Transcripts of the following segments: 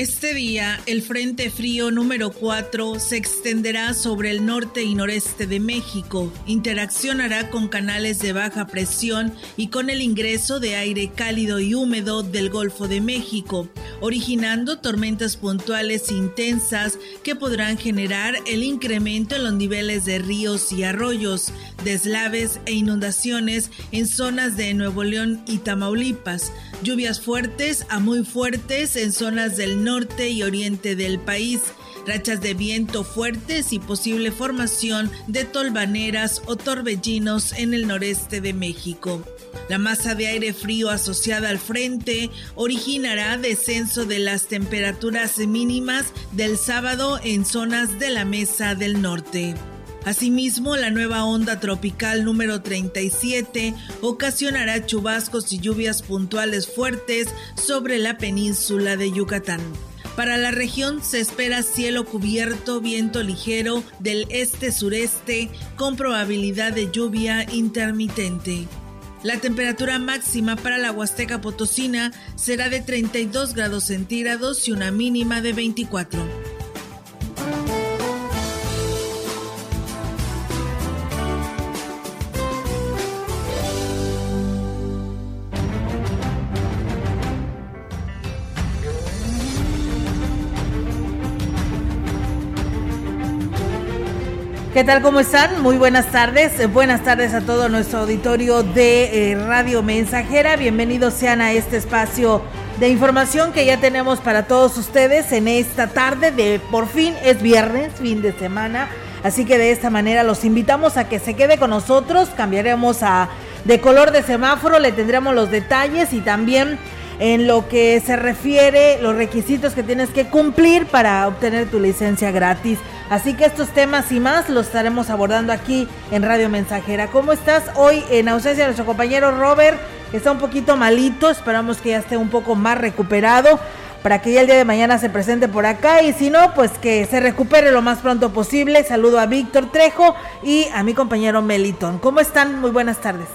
Este día, el Frente Frío número 4 se extenderá sobre el norte y noreste de México, interaccionará con canales de baja presión y con el ingreso de aire cálido y húmedo del Golfo de México, originando tormentas puntuales intensas que podrán generar el incremento en los niveles de ríos y arroyos, deslaves e inundaciones en zonas de Nuevo León y Tamaulipas, lluvias fuertes a muy fuertes en zonas del norte y oriente del país, rachas de viento fuertes y posible formación de tolvaneras o torbellinos en el noreste de México. La masa de aire frío asociada al frente originará descenso de las temperaturas mínimas del sábado en zonas de la mesa del norte. Asimismo, la nueva onda tropical número 37 ocasionará chubascos y lluvias puntuales fuertes sobre la península de Yucatán. Para la región se espera cielo cubierto, viento ligero del este-sureste con probabilidad de lluvia intermitente. La temperatura máxima para la Huasteca Potosina será de 32 grados centígrados y una mínima de 24. ¿Qué tal? ¿Cómo están? Muy buenas tardes. Eh, buenas tardes a todo nuestro auditorio de eh, Radio Mensajera. Bienvenidos sean a este espacio de información que ya tenemos para todos ustedes en esta tarde de por fin es viernes, fin de semana. Así que de esta manera los invitamos a que se quede con nosotros. Cambiaremos a de color de semáforo, le tendremos los detalles y también en lo que se refiere los requisitos que tienes que cumplir para obtener tu licencia gratis. Así que estos temas y más los estaremos abordando aquí en Radio Mensajera. ¿Cómo estás hoy en ausencia de nuestro compañero Robert? Que está un poquito malito, esperamos que ya esté un poco más recuperado para que ya el día de mañana se presente por acá y si no, pues que se recupere lo más pronto posible. Saludo a Víctor Trejo y a mi compañero Meliton. ¿Cómo están? Muy buenas tardes.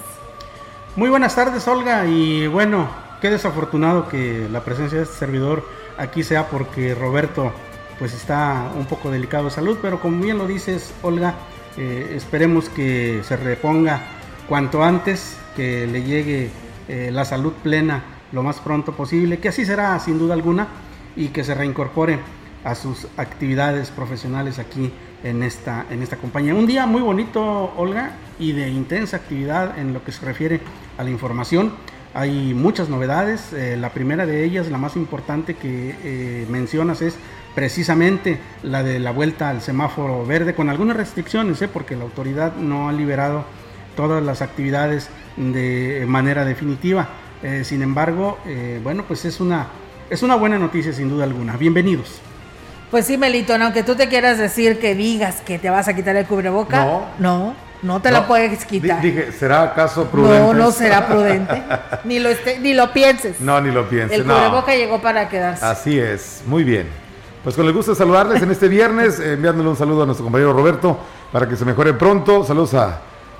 Muy buenas tardes, Olga, y bueno, qué desafortunado que la presencia de este servidor aquí sea porque Roberto pues está un poco delicado de salud, pero como bien lo dices, Olga, eh, esperemos que se reponga cuanto antes, que le llegue eh, la salud plena lo más pronto posible, que así será sin duda alguna, y que se reincorpore a sus actividades profesionales aquí en esta, en esta compañía. Un día muy bonito, Olga, y de intensa actividad en lo que se refiere a la información. Hay muchas novedades. Eh, la primera de ellas, la más importante que mencionas, es precisamente la de la vuelta al semáforo verde con algunas restricciones, ¿eh? porque la autoridad no ha liberado todas las actividades de manera definitiva. Eh, sin embargo, eh, bueno, pues es una, es una buena noticia sin duda alguna. Bienvenidos. Pues sí, Melitón, aunque tú te quieras decir que digas que te vas a quitar el cubreboca, no, no, no te la puedes quitar. Dije, ¿será acaso prudente? No, no será prudente. ni, lo ni lo pienses. No, ni lo pienses. El cubreboca llegó para quedarse. Así es, muy bien. Pues con el gusto de saludarles en este viernes, eh, enviándole un saludo a nuestro compañero Roberto para que se mejore pronto. Saludos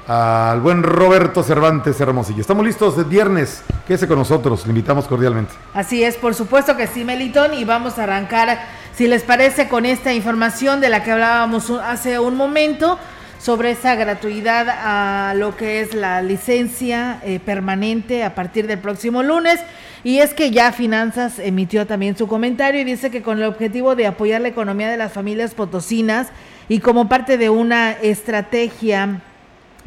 al buen Roberto Cervantes Hermosillo. Estamos listos de viernes. Quédese con nosotros, le invitamos cordialmente. Así es, por supuesto que sí, Melitón, y vamos a arrancar, si les parece, con esta información de la que hablábamos hace un momento sobre esa gratuidad a lo que es la licencia eh, permanente a partir del próximo lunes. Y es que ya Finanzas emitió también su comentario y dice que con el objetivo de apoyar la economía de las familias potosinas y como parte de una estrategia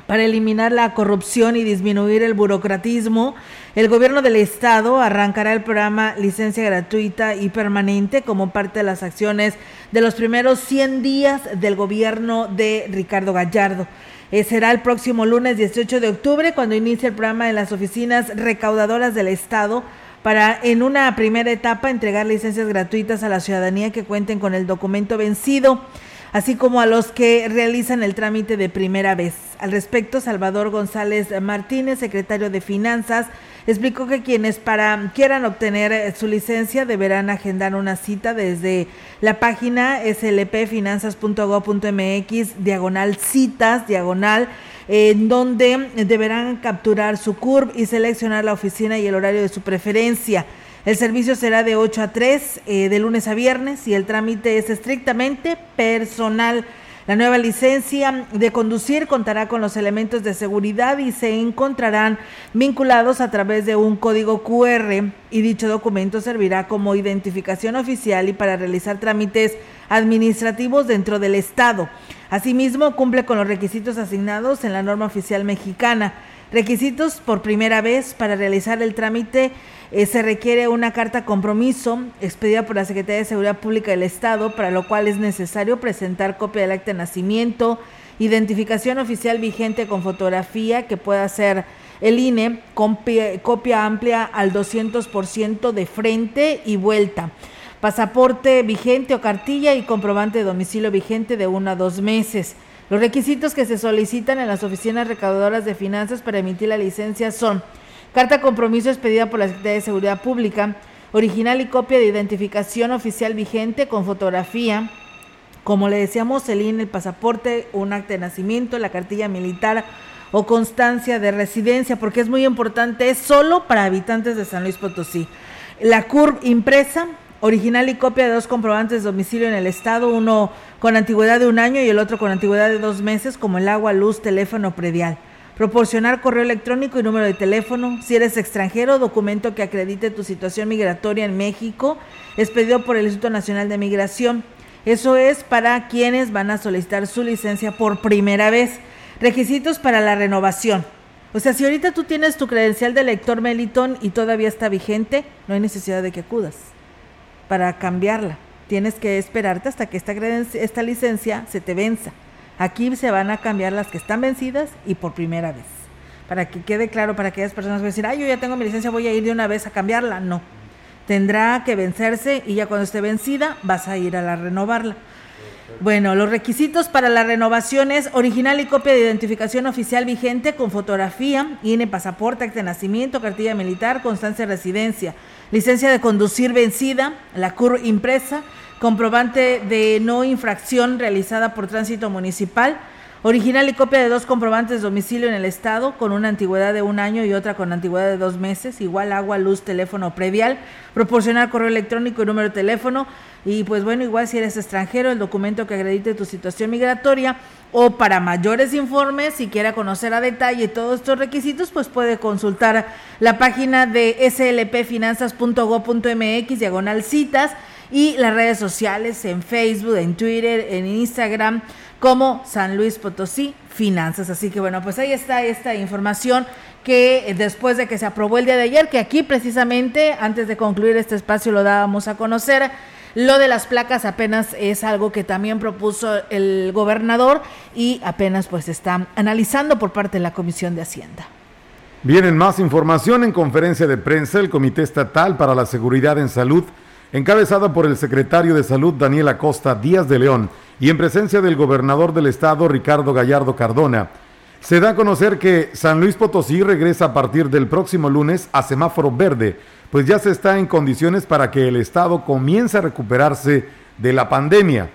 para eliminar la corrupción y disminuir el burocratismo, el gobierno del estado arrancará el programa licencia gratuita y permanente como parte de las acciones de los primeros 100 días del gobierno de Ricardo Gallardo. Eh, será el próximo lunes 18 de octubre cuando inicie el programa en las oficinas recaudadoras del estado para en una primera etapa entregar licencias gratuitas a la ciudadanía que cuenten con el documento vencido así como a los que realizan el trámite de primera vez. Al respecto, Salvador González Martínez, secretario de Finanzas, explicó que quienes para quieran obtener eh, su licencia deberán agendar una cita desde la página slpfinanzas.gov.mx diagonal citas diagonal en donde deberán capturar su CURB y seleccionar la oficina y el horario de su preferencia. El servicio será de 8 a 3 eh, de lunes a viernes y el trámite es estrictamente personal. La nueva licencia de conducir contará con los elementos de seguridad y se encontrarán vinculados a través de un código QR y dicho documento servirá como identificación oficial y para realizar trámites administrativos dentro del Estado. Asimismo, cumple con los requisitos asignados en la norma oficial mexicana. Requisitos por primera vez para realizar el trámite eh, se requiere una carta compromiso expedida por la Secretaría de Seguridad Pública del Estado, para lo cual es necesario presentar copia del acta de nacimiento, identificación oficial vigente con fotografía que pueda ser el INE, copia, copia amplia al 200% de frente y vuelta, pasaporte vigente o cartilla y comprobante de domicilio vigente de uno a dos meses. Los requisitos que se solicitan en las oficinas recaudadoras de finanzas para emitir la licencia son Carta compromiso expedida por la Secretaría de Seguridad Pública, original y copia de identificación oficial vigente con fotografía, como le decíamos, el INE, el pasaporte, un acta de nacimiento, la cartilla militar o constancia de residencia, porque es muy importante, es solo para habitantes de San Luis Potosí. La CURB impresa, original y copia de dos comprobantes de domicilio en el estado, uno con antigüedad de un año y el otro con antigüedad de dos meses, como el agua, luz, teléfono predial proporcionar correo electrónico y número de teléfono. Si eres extranjero, documento que acredite tu situación migratoria en México, expedido por el Instituto Nacional de Migración. Eso es para quienes van a solicitar su licencia por primera vez. Requisitos para la renovación. O sea, si ahorita tú tienes tu credencial de lector Meliton y todavía está vigente, no hay necesidad de que acudas para cambiarla. Tienes que esperarte hasta que esta, esta licencia se te venza. Aquí se van a cambiar las que están vencidas y por primera vez. Para que quede claro para aquellas personas que decir, ay, yo ya tengo mi licencia, voy a ir de una vez a cambiarla. No. Tendrá que vencerse y ya cuando esté vencida vas a ir a la renovarla. Bueno, los requisitos para la renovación es original y copia de identificación oficial vigente con fotografía, INE, pasaporte, acta de nacimiento, cartilla militar, constancia de residencia, licencia de conducir vencida, la CUR impresa, comprobante de no infracción realizada por tránsito municipal, original y copia de dos comprobantes de domicilio en el estado con una antigüedad de un año y otra con antigüedad de dos meses, igual agua, luz, teléfono predial, proporcionar correo electrónico y número de teléfono y pues bueno, igual si eres extranjero, el documento que acredite tu situación migratoria o para mayores informes, si quiera conocer a detalle todos estos requisitos, pues puede consultar la página de slpfinanzas.go.mx diagonal citas y las redes sociales en Facebook, en Twitter, en Instagram como San Luis Potosí Finanzas. Así que bueno, pues ahí está esta información que después de que se aprobó el día de ayer, que aquí precisamente antes de concluir este espacio lo dábamos a conocer, lo de las placas apenas es algo que también propuso el gobernador y apenas pues está analizando por parte de la Comisión de Hacienda. Vienen más información en conferencia de prensa el Comité Estatal para la Seguridad en Salud encabezada por el secretario de Salud Daniel Acosta Díaz de León y en presencia del gobernador del estado Ricardo Gallardo Cardona. Se da a conocer que San Luis Potosí regresa a partir del próximo lunes a semáforo verde, pues ya se está en condiciones para que el estado comience a recuperarse de la pandemia.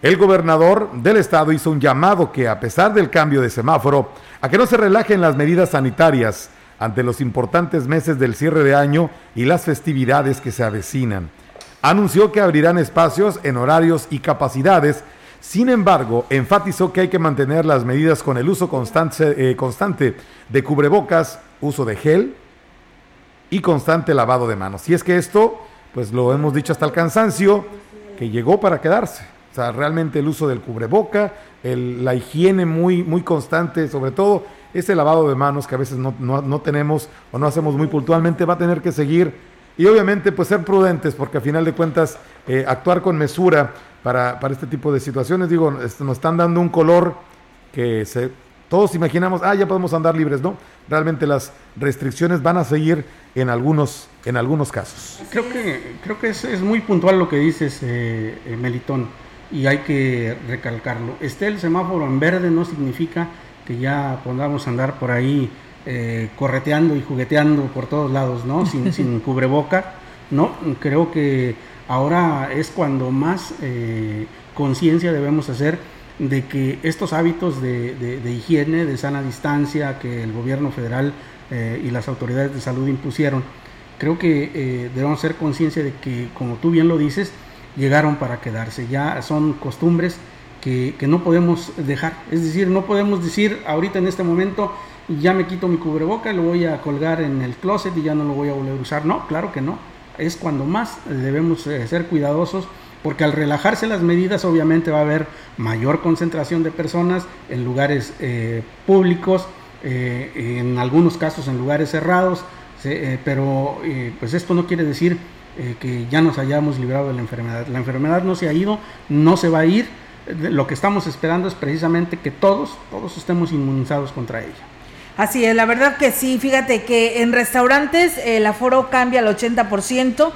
El gobernador del estado hizo un llamado que a pesar del cambio de semáforo, a que no se relajen las medidas sanitarias ante los importantes meses del cierre de año y las festividades que se avecinan anunció que abrirán espacios en horarios y capacidades. Sin embargo, enfatizó que hay que mantener las medidas con el uso constante, eh, constante de cubrebocas, uso de gel y constante lavado de manos. Y es que esto, pues lo hemos dicho hasta el cansancio, que llegó para quedarse. O sea, realmente el uso del cubreboca, el, la higiene muy, muy constante, sobre todo ese lavado de manos que a veces no, no, tenemos o no hacemos muy puntualmente, va a tener que seguir. Y obviamente, pues ser prudentes, porque a final de cuentas, eh, actuar con mesura para, para, este tipo de situaciones, digo, nos están dando un color que se, todos imaginamos, ah, ya podemos andar libres, ¿no? Realmente las restricciones van a seguir en algunos, en algunos casos. Creo que, creo que es, es muy puntual lo que dices, eh, eh, Melitón, y hay que recalcarlo. Esté el semáforo en verde no significa que ya podamos andar por ahí eh, correteando y jugueteando por todos lados, ¿no? Sin, sin cubreboca, ¿no? Creo que ahora es cuando más conciencia debemos hacer de que estos hábitos de, higiene, de sana distancia que el gobierno federal eh, y las autoridades de salud impusieron, creo que eh, debemos ser conciencia de que, como tú bien lo dices, llegaron para quedarse. Ya son costumbres que, no podemos dejar. Es decir, no podemos decir ahorita en este momento, ya me quito mi cubreboca, lo voy a colgar en el closet y ya no lo voy a volver a usar. No, claro que no. Es cuando más debemos eh, ser cuidadosos porque al relajarse las medidas obviamente va a haber mayor concentración de personas en lugares eh, públicos, eh, en algunos casos en lugares cerrados, pero pues esto no quiere decir que ya nos hayamos librado de la enfermedad. La enfermedad no se ha ido, no se va a ir. Lo que estamos esperando es precisamente que todos, todos estemos inmunizados contra ella. Así es, la verdad que sí, fíjate que en restaurantes el aforo cambia al 80%,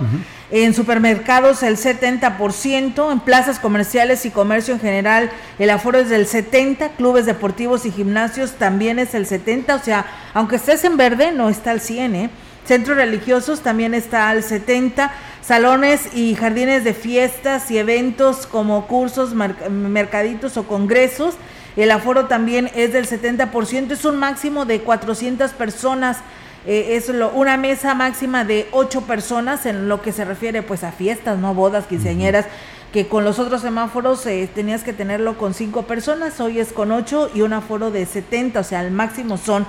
en supermercados el 70%, en plazas comerciales y comercio en general el aforo es del 70%, clubes deportivos y gimnasios también es el 70%, o sea, aunque estés en verde no está al 100%, ¿eh? Centros religiosos también está al 70%, salones y jardines de fiestas y eventos como cursos, mercaditos o congresos el aforo también es del 70%, es un máximo de 400 personas. Eh, es lo, una mesa máxima de 8 personas en lo que se refiere pues a fiestas, no bodas, quinceañeras, que con los otros semáforos eh, tenías que tenerlo con 5 personas, hoy es con 8 y un aforo de 70, o sea, el máximo son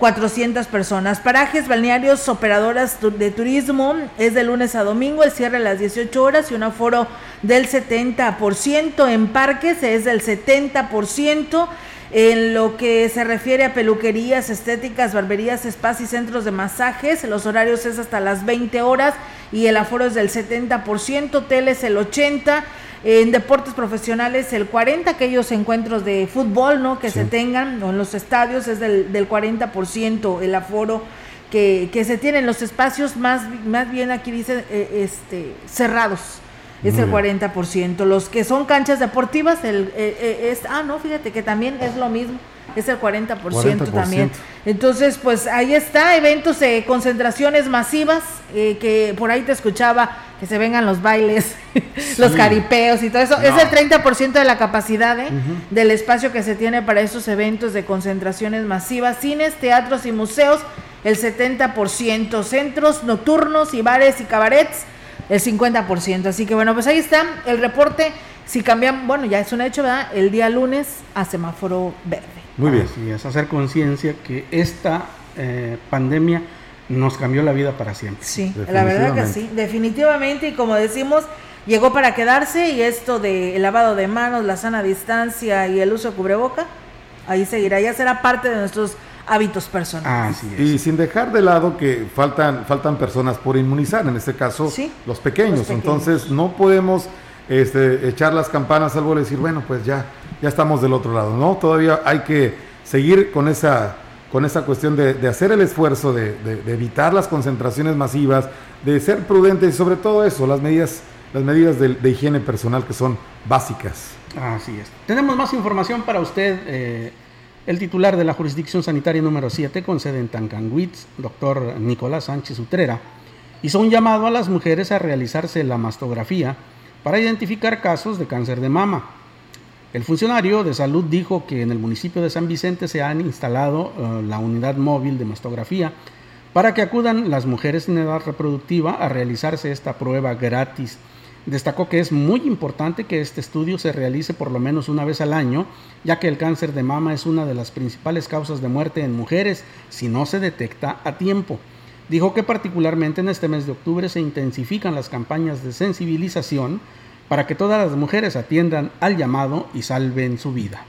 400 personas. Parajes balnearios, operadoras de turismo, es de lunes a domingo, el cierre a las 18 horas y un aforo del 70%. En parques es del 70%. En lo que se refiere a peluquerías, estéticas, barberías, spas y centros de masajes, los horarios es hasta las 20 horas y el aforo es del 70%, hoteles el 80%. En deportes profesionales, el 40, aquellos encuentros de fútbol, ¿no? Que se tengan, o en los estadios es del, del 40% el aforo que, que, se tiene en los espacios más, más bien aquí dice eh, este, cerrados. Es el 40%. Los que son canchas deportivas, el, eh, eh, es, ah, no, fíjate que también es lo mismo es el 40%, también. Entonces, pues ahí está, eventos de concentraciones masivas, eh, que por ahí te escuchaba que se vengan los bailes, los caripeos y todo eso. Es el 30% de la capacidad ¿eh? del espacio que se tiene para esos eventos de concentraciones masivas. Cines, teatros y museos, el 70%. Centros nocturnos y bares y cabarets, el 50%. Así que bueno, pues ahí está el reporte. Si cambian, bueno, ya es un hecho, ¿verdad? El día lunes a semáforo verde. Muy bien. Así es, hacer conciencia que esta eh, pandemia nos cambió la vida para siempre. Sí, la verdad que sí, definitivamente. Y como decimos, llegó para quedarse y esto de lavado de manos, la sana distancia y el uso de cubreboca, ahí seguirá, ya será parte de nuestros hábitos personales. Y sin dejar de lado que faltan, faltan personas por inmunizar, en este caso los, pequeños. Entonces no podemos este, echar las campanas al vuelo y decir, bueno, pues ya ya estamos del otro lado, ¿no? Todavía hay que seguir con esa, con esa cuestión de, hacer el esfuerzo, de, evitar las concentraciones masivas, de ser prudentes y sobre todo eso, las medidas, las medidas de, higiene personal que son básicas. Así es. Tenemos más información para usted. Eh, el titular de la jurisdicción sanitaria número 7 con sede en Tancanwitz, doctor Nicolás Sánchez Utrera, hizo un llamado a las mujeres a realizarse la mastografía para identificar casos de cáncer de mama. El funcionario de salud dijo que en el municipio de San Vicente se han instalado eh, la unidad móvil de mastografía para que acudan las mujeres en edad reproductiva a realizarse esta prueba gratis. Destacó que es muy importante que este estudio se realice por lo menos una vez al año, ya que el cáncer de mama es una de las principales causas de muerte en mujeres si no se detecta a tiempo. Dijo que particularmente en este mes de octubre se intensifican las campañas de sensibilización para que todas las mujeres atiendan al llamado y salven su vida.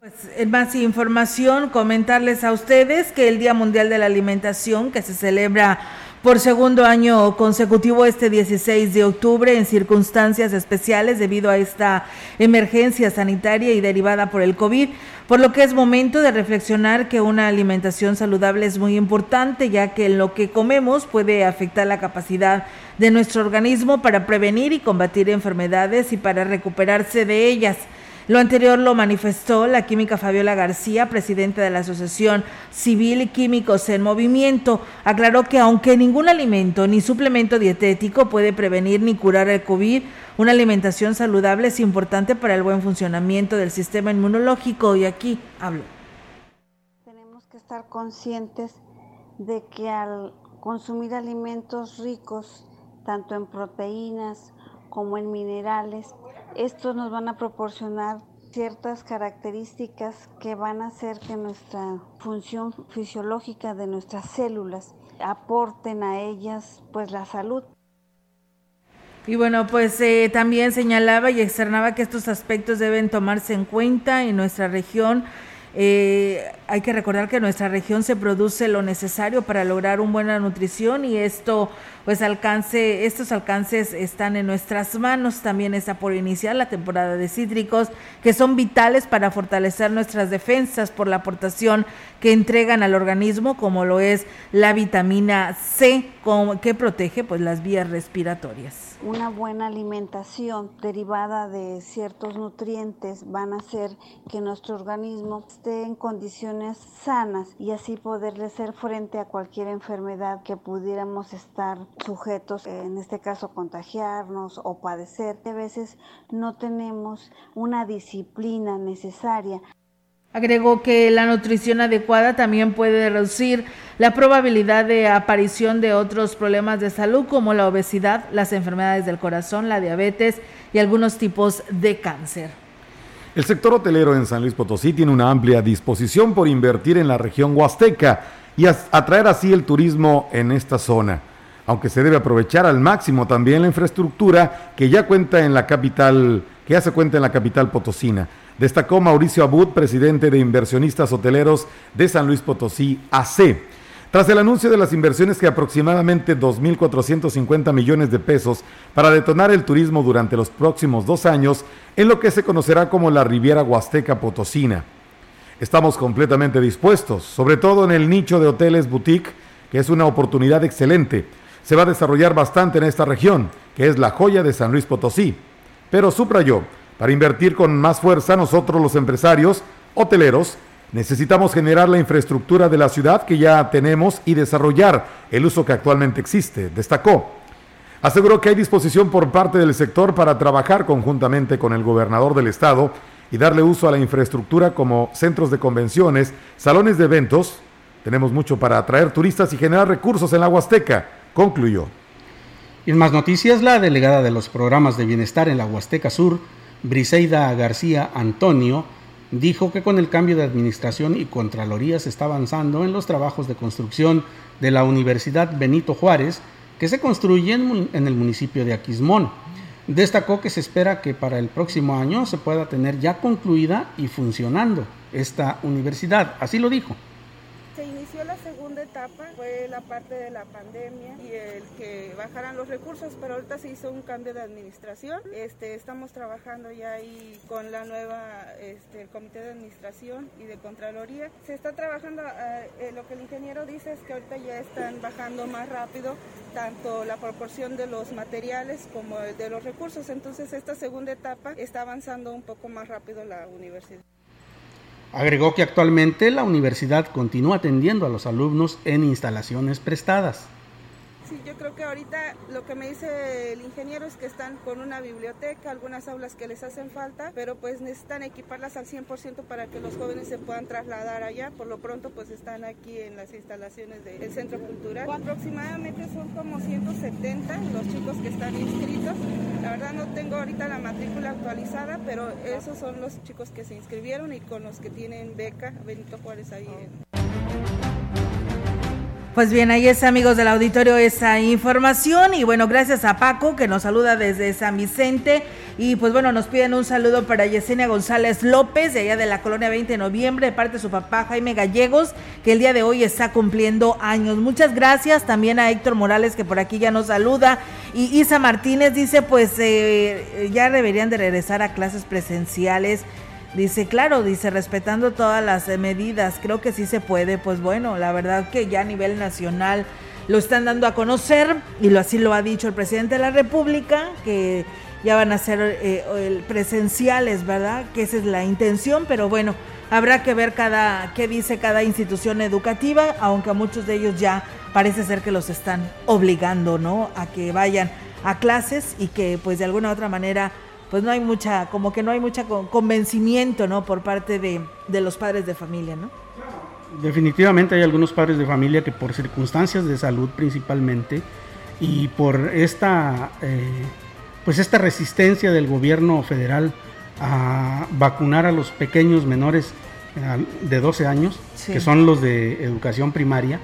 Pues más información, comentarles a ustedes que el Día Mundial de la Alimentación, que se celebra por segundo año consecutivo este 16 de octubre en circunstancias especiales debido a esta emergencia sanitaria y derivada por el COVID, por lo que es momento de reflexionar que una alimentación saludable es muy importante, ya que lo que comemos puede afectar la capacidad de nuestro organismo para prevenir y combatir enfermedades y para recuperarse de ellas. Lo anterior lo manifestó la química Fabiola García, presidenta de la Asociación Civil y Químicos en Movimiento. Aclaró que aunque ningún alimento ni suplemento dietético puede prevenir ni curar el COVID, una alimentación saludable es importante para el buen funcionamiento del sistema inmunológico y aquí hablo. Tenemos que estar conscientes de que al consumir alimentos ricos, tanto en proteínas como en minerales, estos nos van a proporcionar ciertas características que van a hacer que nuestra función fisiológica de nuestras células aporten a ellas pues la salud. Y bueno, pues eh, también señalaba y externaba que estos aspectos deben tomarse en cuenta en nuestra región eh, hay que recordar que en nuestra región se produce lo necesario para lograr una buena nutrición y esto, pues alcance, estos alcances están en nuestras manos. También está por iniciar la temporada de cítricos que son vitales para fortalecer nuestras defensas por la aportación que entregan al organismo, como lo es la vitamina C, que protege pues las vías respiratorias una buena alimentación derivada de ciertos nutrientes van a hacer que nuestro organismo esté en condiciones sanas y así poderle hacer frente a cualquier enfermedad que pudiéramos estar sujetos, en este caso contagiarnos o padecer. A veces no tenemos una disciplina necesaria Agregó que la nutrición adecuada también puede reducir la probabilidad de aparición de otros problemas de salud como la obesidad, las enfermedades del corazón, la diabetes y algunos tipos de cáncer. El sector hotelero en San Luis Potosí tiene una amplia disposición por invertir en la región huasteca y atraer así el turismo en esta zona, aunque se debe aprovechar al máximo también la infraestructura que ya cuenta en la capital, que ya se cuenta en la capital potosina destacó Mauricio Abud, presidente de Inversionistas Hoteleros de San Luis Potosí, AC. Tras el anuncio de las inversiones que aproximadamente 2.450 millones de pesos para detonar el turismo durante los próximos dos años en lo que se conocerá como la Riviera Huasteca Potosina. Estamos completamente dispuestos, sobre todo en el nicho de hoteles boutique, que es una oportunidad excelente. Se va a desarrollar bastante en esta región, que es la joya de San Luis Potosí. Pero subrayó, para invertir con más fuerza nosotros los empresarios, hoteleros, necesitamos generar la infraestructura de la ciudad que ya tenemos y desarrollar el uso que actualmente existe, destacó. Aseguró que hay disposición por parte del sector para trabajar conjuntamente con el gobernador del estado y darle uso a la infraestructura como centros de convenciones, salones de eventos. Tenemos mucho para atraer turistas y generar recursos en la Huasteca, concluyó. Y en más noticias, la delegada de los programas de bienestar en la Huasteca Sur, Briseida García Antonio dijo que con el cambio de administración y Contraloría se está avanzando en los trabajos de construcción de la Universidad Benito Juárez que se construyen en el municipio de Aquismón. Destacó que se espera que para el próximo año se pueda tener ya concluida y funcionando esta universidad. Así lo dijo etapa fue la parte de la pandemia y el que bajaran los recursos, pero ahorita se hizo un cambio de administración. Este, estamos trabajando ya ahí con la nueva, este, el comité de administración y de contraloría. Se está trabajando, eh, eh, lo que el ingeniero dice es que ahorita ya están bajando más rápido tanto la proporción de los materiales como de los recursos. Entonces esta segunda etapa está avanzando un poco más rápido la universidad. Agregó que actualmente la universidad continúa atendiendo a los alumnos en instalaciones prestadas. Sí, yo creo que ahorita lo que me dice el ingeniero es que están con una biblioteca, algunas aulas que les hacen falta, pero pues necesitan equiparlas al 100% para que los jóvenes se puedan trasladar allá. Por lo pronto pues están aquí en las instalaciones del Centro Cultural. Aproximadamente son como 170 los chicos que están inscritos. La verdad no tengo ahorita la matrícula actualizada, pero esos son los chicos que se inscribieron y con los que tienen beca Benito Juárez ahí. En... Pues bien, ahí es amigos del auditorio esa información. Y bueno, gracias a Paco que nos saluda desde San Vicente. Y pues bueno, nos piden un saludo para Yesenia González López de allá de la colonia 20 de noviembre de parte de su papá Jaime Gallegos que el día de hoy está cumpliendo años. Muchas gracias también a Héctor Morales que por aquí ya nos saluda. Y Isa Martínez dice pues eh, ya deberían de regresar a clases presenciales Dice, claro, dice, respetando todas las eh, medidas, creo que sí se puede. Pues bueno, la verdad que ya a nivel nacional lo están dando a conocer y lo así lo ha dicho el presidente de la República, que ya van a ser eh, presenciales, ¿verdad? Que esa es la intención, pero bueno, habrá que ver cada qué dice cada institución educativa, aunque a muchos de ellos ya parece ser que los están obligando, ¿no? A que vayan a clases y que pues de alguna u otra manera pues no hay mucha, como que no hay mucha convencimiento, ¿no? Por parte de, los padres de familia, ¿no? Definitivamente hay algunos padres de familia que por circunstancias de salud principalmente y por esta, eh, pues esta resistencia del gobierno federal a vacunar a los pequeños menores eh, de 12 años, que son los de educación primaria,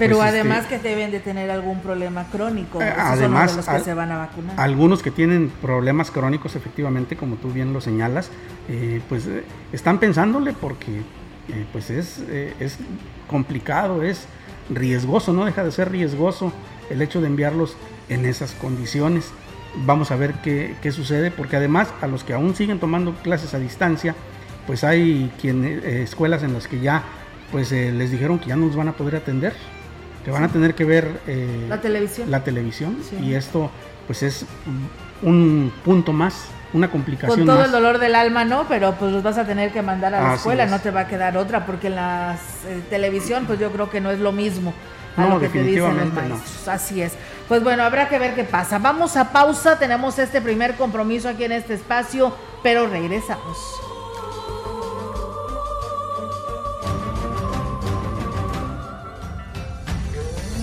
pero pues, además este, que deben de tener algún problema crónico. Eh, además, los que se van a vacunar. Algunos que tienen problemas crónicos, efectivamente, como tú bien lo señalas, eh, pues eh, están pensándole porque pues es, es complicado, es riesgoso, no deja de ser riesgoso el hecho de enviarlos en esas condiciones. Vamos a ver qué, qué sucede, porque además a los que aún siguen tomando clases a distancia, pues hay quien, escuelas en las que ya pues les dijeron que ya no nos van a poder atender que van a tener que ver eh, la televisión, la televisión y esto pues es un punto más, una complicación. Con todo el dolor del alma, ¿no? Pero pues los vas a tener que mandar a la escuela, no te va a quedar otra, porque en la eh, televisión pues yo creo que no es lo mismo. A lo que te dicen los maestros. Así es. Pues bueno, habrá que ver qué pasa. Vamos a pausa, tenemos este primer compromiso aquí en este espacio, pero regresamos.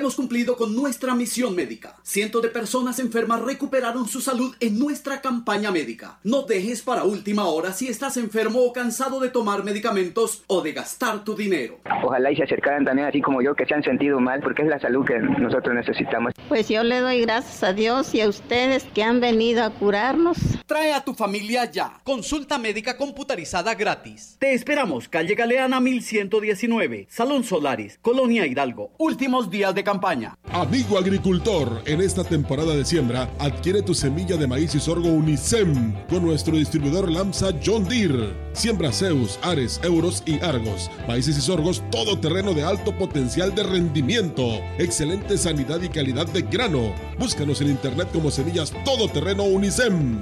Hemos cumplido con nuestra misión médica. Cientos de personas enfermas recuperaron su salud en nuestra campaña médica. No dejes para última hora si estás enfermo o cansado de tomar medicamentos o de gastar tu dinero. Ojalá y se acercaran también así como yo que se han sentido mal porque es la salud que nosotros necesitamos. Pues yo le doy gracias a Dios y a ustedes que han venido a curarnos. Trae a tu familia ya. Consulta médica computarizada gratis. Te esperamos, calle Galeana 1119, Salón Solaris, Colonia Hidalgo. Últimos días de campaña. Amigo agricultor, en esta temporada de siembra, adquiere tu semilla de maíz y sorgo Unisem con nuestro distribuidor Lamsa John Deere. Siembra Zeus, Ares, Euros y Argos. Maíces y sorgos todo terreno de alto potencial de rendimiento. Excelente sanidad y calidad de grano. Búscanos en internet como semillas todoterreno Unisem.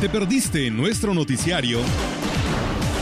¿Te perdiste nuestro noticiario?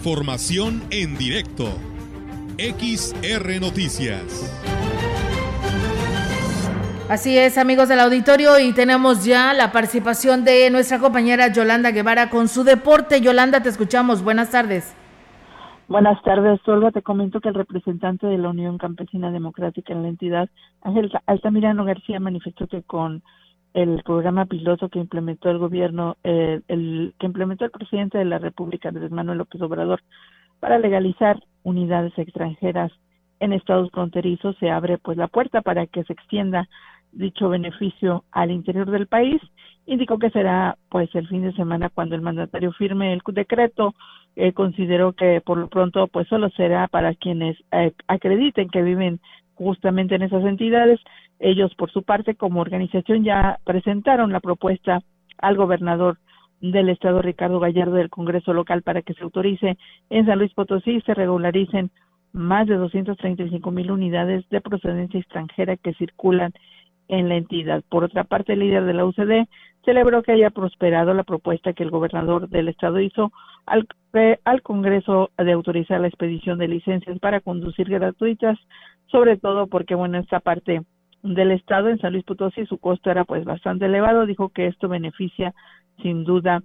Información en directo. XR Noticias. Así es, amigos del auditorio, y tenemos ya la participación de nuestra compañera Yolanda Guevara con su deporte. Yolanda, te escuchamos. Buenas tardes. Buenas tardes, Olga. Te comento que el representante de la Unión Campesina Democrática en la entidad, Ángel Altamirano García, manifestó que con el programa piloto que implementó el gobierno, eh, el que implementó el presidente de la República, Andrés Manuel López Obrador, para legalizar unidades extranjeras en estados fronterizos, se abre pues la puerta para que se extienda dicho beneficio al interior del país. Indicó que será pues el fin de semana cuando el mandatario firme el decreto. Eh, consideró que por lo pronto pues solo será para quienes eh, acrediten que viven justamente en esas entidades ellos, por su parte, como organización, ya presentaron la propuesta al gobernador del estado Ricardo Gallardo del Congreso local para que se autorice en San Luis Potosí se regularicen más de 235 mil unidades de procedencia extranjera que circulan en la entidad. Por otra parte, el líder de la UCD celebró que haya prosperado la propuesta que el gobernador del estado hizo al, eh, al Congreso de autorizar la expedición de licencias para conducir gratuitas, sobre todo porque, bueno, esta parte del estado en San Luis Potosí su costo era pues bastante elevado dijo que esto beneficia sin duda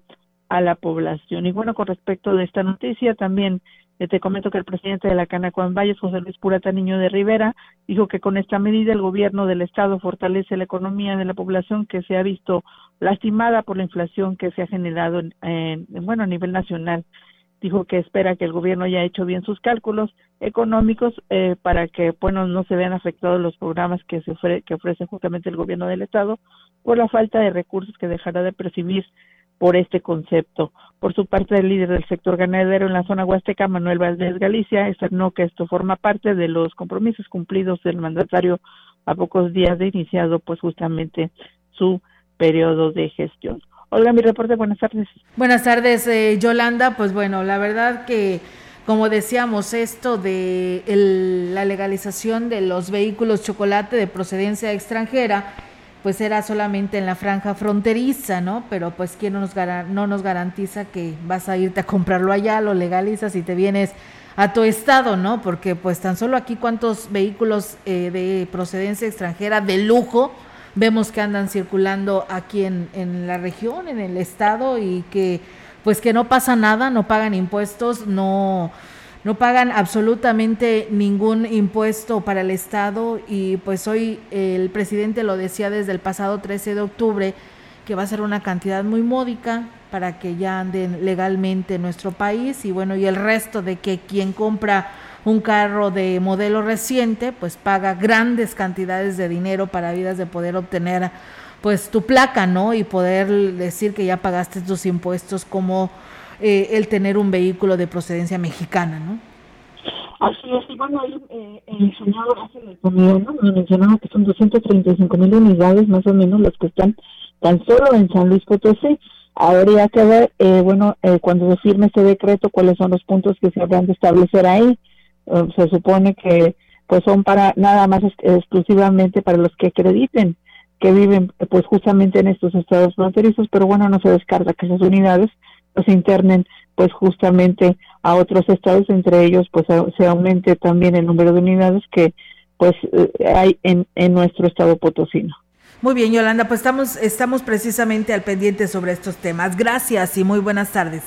a la población. Y bueno con respecto de esta noticia también eh, te comento que el presidente de la Canacuan Valles, José Luis Purata Niño de Rivera, dijo que con esta medida el gobierno del estado fortalece la economía de la población que se ha visto lastimada por la inflación que se ha generado en bueno a nivel nacional dijo que espera que el gobierno haya hecho bien sus cálculos económicos eh, para que bueno no se vean afectados los programas que se que ofrece justamente el gobierno del estado por la falta de recursos que dejará de percibir por este concepto. Por su parte, el líder del sector ganadero en la zona huasteca, Manuel Valdés Galicia, externó que esto forma parte de los compromisos cumplidos del mandatario a pocos días de iniciado, pues justamente su periodo de gestión. Hola, mi reporte, buenas tardes. Buenas tardes, eh, Yolanda. Pues bueno, la verdad que, como decíamos, esto de la legalización de los vehículos chocolate de procedencia extranjera, pues era solamente en la franja fronteriza, ¿no? Pero pues quién no nos, no nos garantiza que vas a irte a comprarlo allá, lo legalizas y te vienes a tu estado, ¿no? Porque pues tan solo aquí cuántos vehículos eh, de procedencia extranjera de lujo, vemos que andan circulando aquí en, en la región, en el estado y que pues que no pasa nada, no pagan impuestos, no no pagan absolutamente ningún impuesto para el Estado. Y pues hoy el presidente lo decía desde el pasado 13 de octubre que va a ser una cantidad muy módica para que ya anden legalmente en nuestro país. Y bueno, y el resto de que quien compra un carro de modelo reciente, pues paga grandes cantidades de dinero para vidas de poder obtener pues tu placa, ¿no? Y poder decir que ya pagaste tus impuestos como eh, el tener un vehículo de procedencia mexicana, ¿no? Así es, y bueno, ahí eh, el hace el ¿no? Me mencionaba que son 235 mil unidades más o menos las que están tan solo en San Luis Potosí. Habría que ver, eh, bueno, eh, cuando se firme este decreto, cuáles son los puntos que se habrán de establecer ahí. Eh, se supone que pues son para nada más exclusivamente para los que acrediten que viven pues justamente en estos estados fronterizos, pero bueno, no se descarta que esas unidades pues internen pues justamente a otros estados, entre ellos pues se aumente también el número de unidades que pues eh, hay en, en nuestro estado potosino. Muy bien, Yolanda, pues estamos, estamos precisamente al pendiente sobre estos temas. Gracias y muy buenas tardes.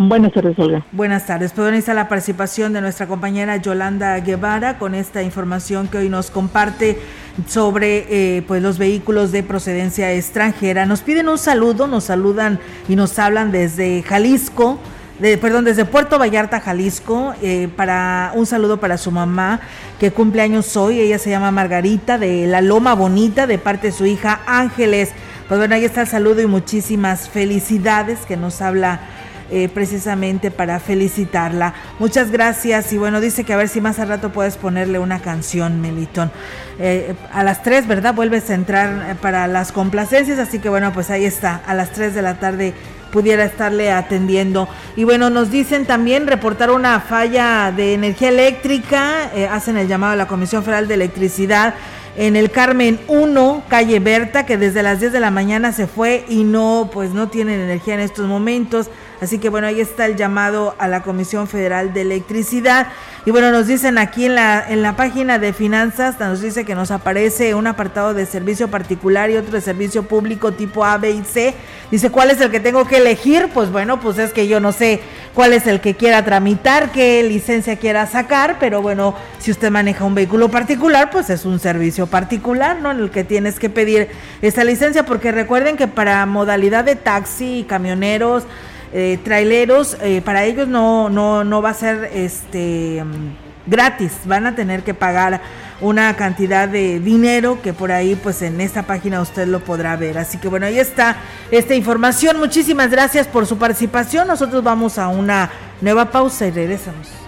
Buenas tardes, Olga. Buenas tardes. Pues está la participación de nuestra compañera Yolanda Guevara con esta información que hoy nos comparte sobre eh, pues los vehículos de procedencia extranjera. Nos piden un saludo, nos saludan y nos hablan desde Jalisco. perdón, desde Puerto Vallarta, Jalisco, eh, para un saludo para su mamá que cumple años hoy. Ella se llama Margarita de La Loma Bonita, de parte de su hija Ángeles. Pues bueno, ahí está el saludo y muchísimas felicidades que nos habla eh, precisamente para felicitarla. Muchas gracias y bueno, dice que a ver si más al rato puedes ponerle una canción, Melitón. Eh, a las 3, ¿verdad? Vuelves a entrar para las complacencias, así que bueno, pues ahí está, a las 3 de la tarde pudiera estarle atendiendo. Y bueno, nos dicen también reportar una falla de energía eléctrica, eh, hacen el llamado a la Comisión Federal de Electricidad en el Carmen 1, calle Berta, que desde las 10 de la mañana se fue y no, pues no tienen energía en estos momentos. Así que bueno, ahí está el llamado a la Comisión Federal de Electricidad. Y bueno, nos dicen aquí en la, en la página de finanzas, nos dice que nos aparece un apartado de servicio particular y otro de servicio público tipo A, B y C. Dice, ¿cuál es el que tengo que elegir? Pues bueno, pues es que yo no sé cuál es el que quiera tramitar, qué licencia quiera sacar, pero bueno, si usted maneja un vehículo particular, pues es un servicio particular, ¿no? En el que tienes que pedir esa licencia, porque recuerden que para modalidad de taxi camioneros, eh, traileros, eh, para ellos no, no, no va a ser este gratis, van a tener que pagar una cantidad de dinero que por ahí pues en esta página usted lo podrá ver. Así que bueno, ahí está esta información. Muchísimas gracias por su participación. Nosotros vamos a una nueva pausa y regresamos.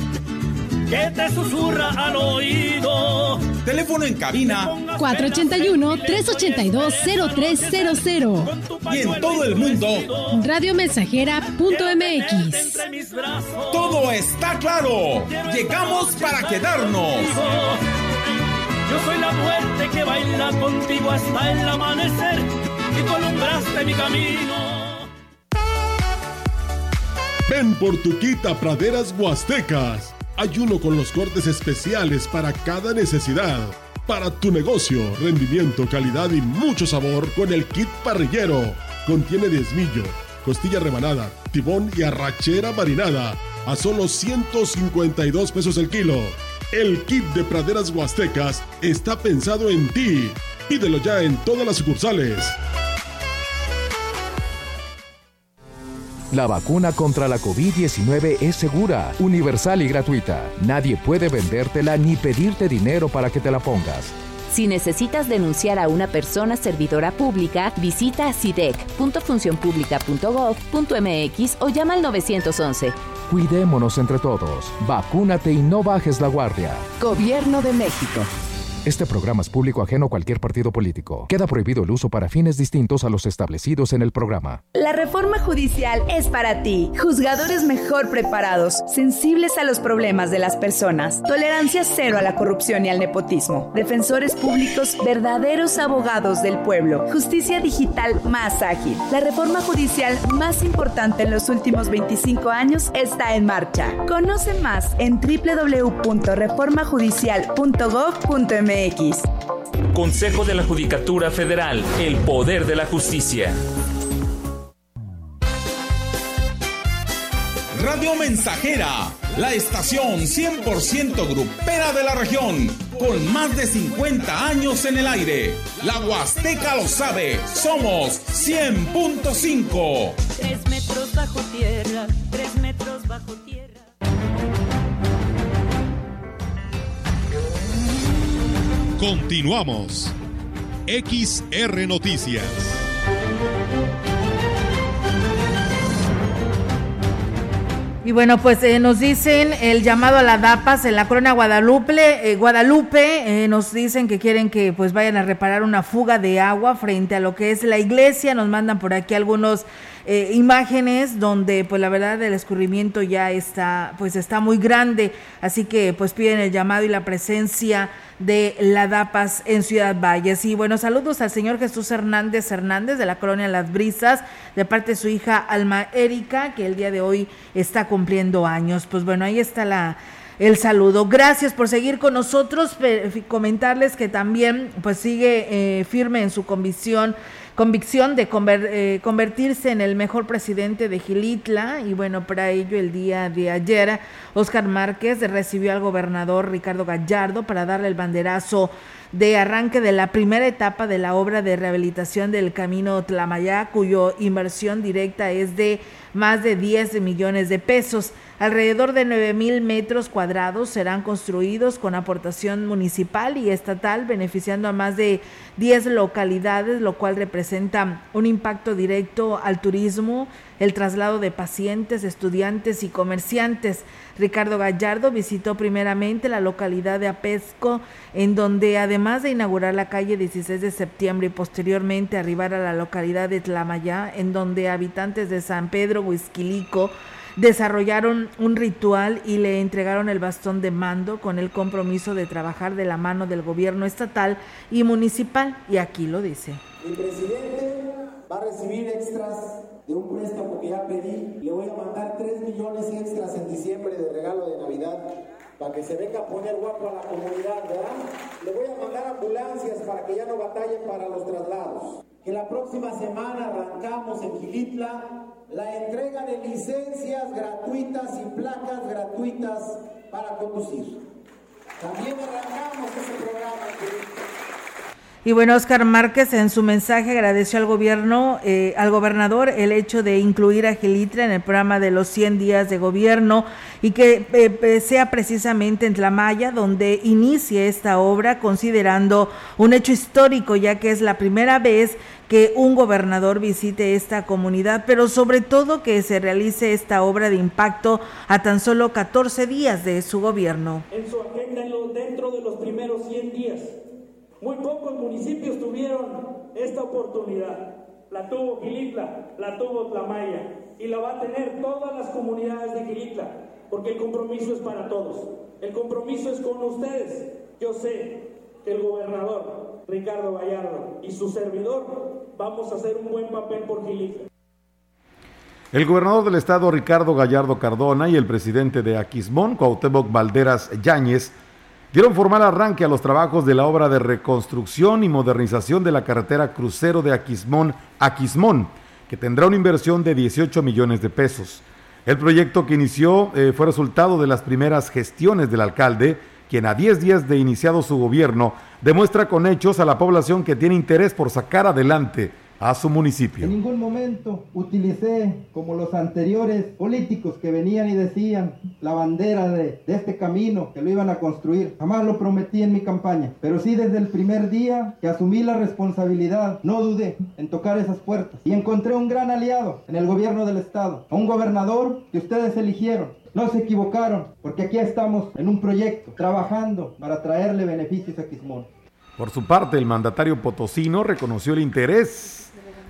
que te susurra al oído. Teléfono en cabina 481-382-0300. Y en todo el mundo, radiomensajera.mx. Todo está claro. Llegamos para quedarnos. Yo soy la muerte que baila contigo hasta el amanecer y columbraste mi camino. Ven por tu quita praderas huastecas hay uno con los cortes especiales para cada necesidad. Para tu negocio, rendimiento, calidad y mucho sabor con el kit parrillero. Contiene diezmillo, costilla rebanada, tibón y arrachera marinada a solo 152 pesos el kilo. El kit de praderas huastecas está pensado en ti. Pídelo ya en todas las sucursales. La vacuna contra la COVID-19 es segura, universal y gratuita. Nadie puede vendértela ni pedirte dinero para que te la pongas. Si necesitas denunciar a una persona servidora pública, visita sidec.funcionpublica.gov.mx o llama al 911. Cuidémonos entre todos. Vacúnate y no bajes la guardia. Gobierno de México. Este programa es público ajeno a cualquier partido político. Queda prohibido el uso para fines distintos a los establecidos en el programa. La reforma judicial es para ti. Juzgadores mejor preparados, sensibles a los problemas de las personas, tolerancia cero a la corrupción y al nepotismo, defensores públicos verdaderos abogados del pueblo, justicia digital más ágil. La reforma judicial más importante en los últimos 25 años está en marcha. Conoce más en www.reformajudicial.gov.mx Consejo de la Judicatura Federal, el poder de la justicia. Radio Mensajera, la estación 100% grupera de la región, con más de 50 años en el aire. La Huasteca lo sabe, somos 100.5. Tres metros bajo tierra, tres metros bajo tierra. Continuamos. XR Noticias. Y bueno, pues eh, nos dicen el llamado a la DAPAS en la corona Guadalupe, eh, Guadalupe, eh, nos dicen que quieren que pues vayan a reparar una fuga de agua frente a lo que es la iglesia, nos mandan por aquí algunos eh, imágenes donde pues la verdad el escurrimiento ya está pues está muy grande, así que pues piden el llamado y la presencia de la DAPAS en Ciudad Valles. Y bueno, saludos al señor Jesús Hernández Hernández de la colonia Las Brisas, de parte de su hija Alma Erika, que el día de hoy está cumpliendo años. Pues bueno, ahí está la el saludo. Gracias por seguir con nosotros. Comentarles que también pues sigue eh, firme en su convicción convicción de eh, convertirse en el mejor presidente de Gilitla y bueno, para ello el día de ayer Oscar Márquez recibió al gobernador Ricardo Gallardo para darle el banderazo de arranque de la primera etapa de la obra de rehabilitación del camino Tlamayá, cuyo inversión directa es de más de 10 millones de pesos. Alrededor de 9 mil metros cuadrados serán construidos con aportación municipal y estatal, beneficiando a más de 10 localidades, lo cual representa un impacto directo al turismo, el traslado de pacientes, estudiantes y comerciantes. Ricardo Gallardo visitó primeramente la localidad de Apesco, en donde además de inaugurar la calle 16 de septiembre y posteriormente arribar a la localidad de Tlamayá, en donde habitantes de San Pedro Huizquilico desarrollaron un ritual y le entregaron el bastón de mando con el compromiso de trabajar de la mano del gobierno estatal y municipal. Y aquí lo dice. Mi presidente va a recibir extras de un préstamo que ya pedí. Le voy a mandar 3 millones extras en diciembre de regalo de Navidad para que se venga a poner guapo a la comunidad, ¿verdad? Le voy a mandar ambulancias para que ya no batallen para los traslados. Que la próxima semana arrancamos en Gilitla la entrega de licencias gratuitas y placas gratuitas para conducir. También arrancamos ese programa. Y bueno, Oscar Márquez en su mensaje agradeció al gobierno, eh, al gobernador, el hecho de incluir a Gilitra en el programa de los 100 días de gobierno y que eh, sea precisamente en Tlamaya donde inicie esta obra, considerando un hecho histórico, ya que es la primera vez que un gobernador visite esta comunidad, pero sobre todo que se realice esta obra de impacto a tan solo 14 días de su gobierno. En su agenda dentro de los primeros 100 días muy pocos municipios tuvieron esta oportunidad. La tuvo Gilitla, la tuvo Tlamaya y la va a tener todas las comunidades de Gilitla, porque el compromiso es para todos. El compromiso es con ustedes. Yo sé que el gobernador Ricardo Gallardo y su servidor vamos a hacer un buen papel por Gilitla. El gobernador del estado Ricardo Gallardo Cardona y el presidente de Aquismón, Cuauhtémoc Valderas Yáñez, dieron formal arranque a los trabajos de la obra de reconstrucción y modernización de la carretera crucero de Aquismón Aquismón, que tendrá una inversión de 18 millones de pesos. El proyecto que inició eh, fue resultado de las primeras gestiones del alcalde, quien a 10 días de iniciado su gobierno demuestra con hechos a la población que tiene interés por sacar adelante a su municipio. En ningún momento utilicé, como los anteriores políticos que venían y decían la bandera de, de, este camino, que lo iban a construir. Jamás lo prometí en mi campaña, pero sí desde el primer día que asumí la responsabilidad, no dudé en tocar esas puertas. Y encontré un gran aliado en el gobierno del estado, a un gobernador que ustedes eligieron, no se equivocaron, porque aquí estamos en un proyecto, trabajando para traerle beneficios a Quismón. Por su parte, el mandatario potosino reconoció el interés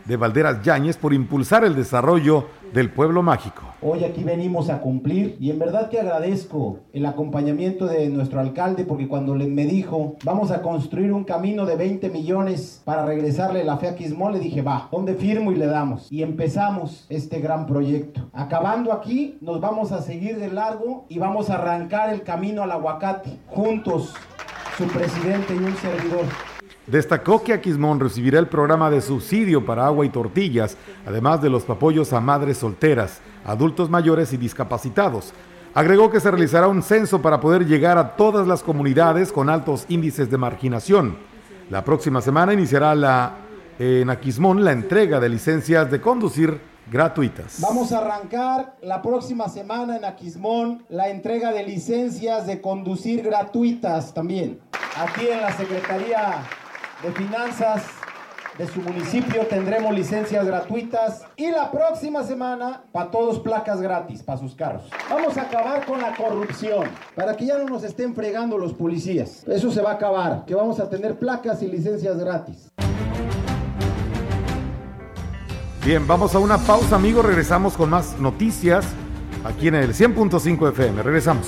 de Valderas Yáñez por impulsar el desarrollo del pueblo mágico. Hoy aquí venimos a cumplir y en verdad que agradezco el acompañamiento de nuestro alcalde porque cuando me dijo vamos a construir un camino de 20 millones para regresarle la fe a Quismón, le dije va, ¿dónde firmo y le damos? Y empezamos este gran proyecto. Acabando aquí, nos vamos a seguir de largo y vamos a arrancar el camino al aguacate juntos, su presidente y un servidor. Destacó que Aquismón recibirá el programa de subsidio para agua y tortillas, además de los apoyos a madres solteras, adultos mayores y discapacitados. Agregó que se realizará un censo para poder llegar a todas las comunidades con altos índices de marginación. La próxima semana iniciará en Aquismón la entrega de licencias de conducir gratuitas. Vamos a arrancar la próxima semana en Aquismón la entrega de licencias de conducir gratuitas también. Aquí en la Secretaría de Finanzas de su municipio tendremos licencias gratuitas y la próxima semana para todos placas gratis para sus carros. Vamos a acabar con la corrupción para que ya no nos estén fregando los policías. Eso se va a acabar, que vamos a tener placas y licencias gratis. Bien, vamos a una pausa, amigos. Regresamos con más noticias aquí en el 100.5 FM. Regresamos.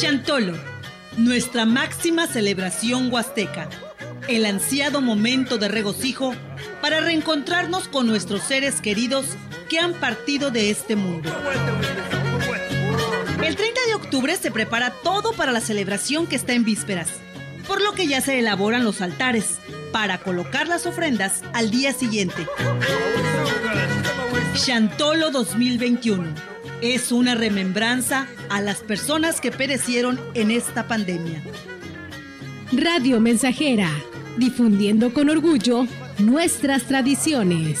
Chantolo, nuestra máxima celebración huasteca el ansiado momento de regocijo para reencontrarnos con nuestros seres queridos que han partido de este mundo. El 30 de octubre se prepara todo para la celebración que está en vísperas, por lo que ya se elaboran los altares para colocar las ofrendas al día siguiente. Chantolo 2021 es una remembranza a las personas que perecieron en esta pandemia. Radio Mensajera difundiendo con orgullo nuestras tradiciones.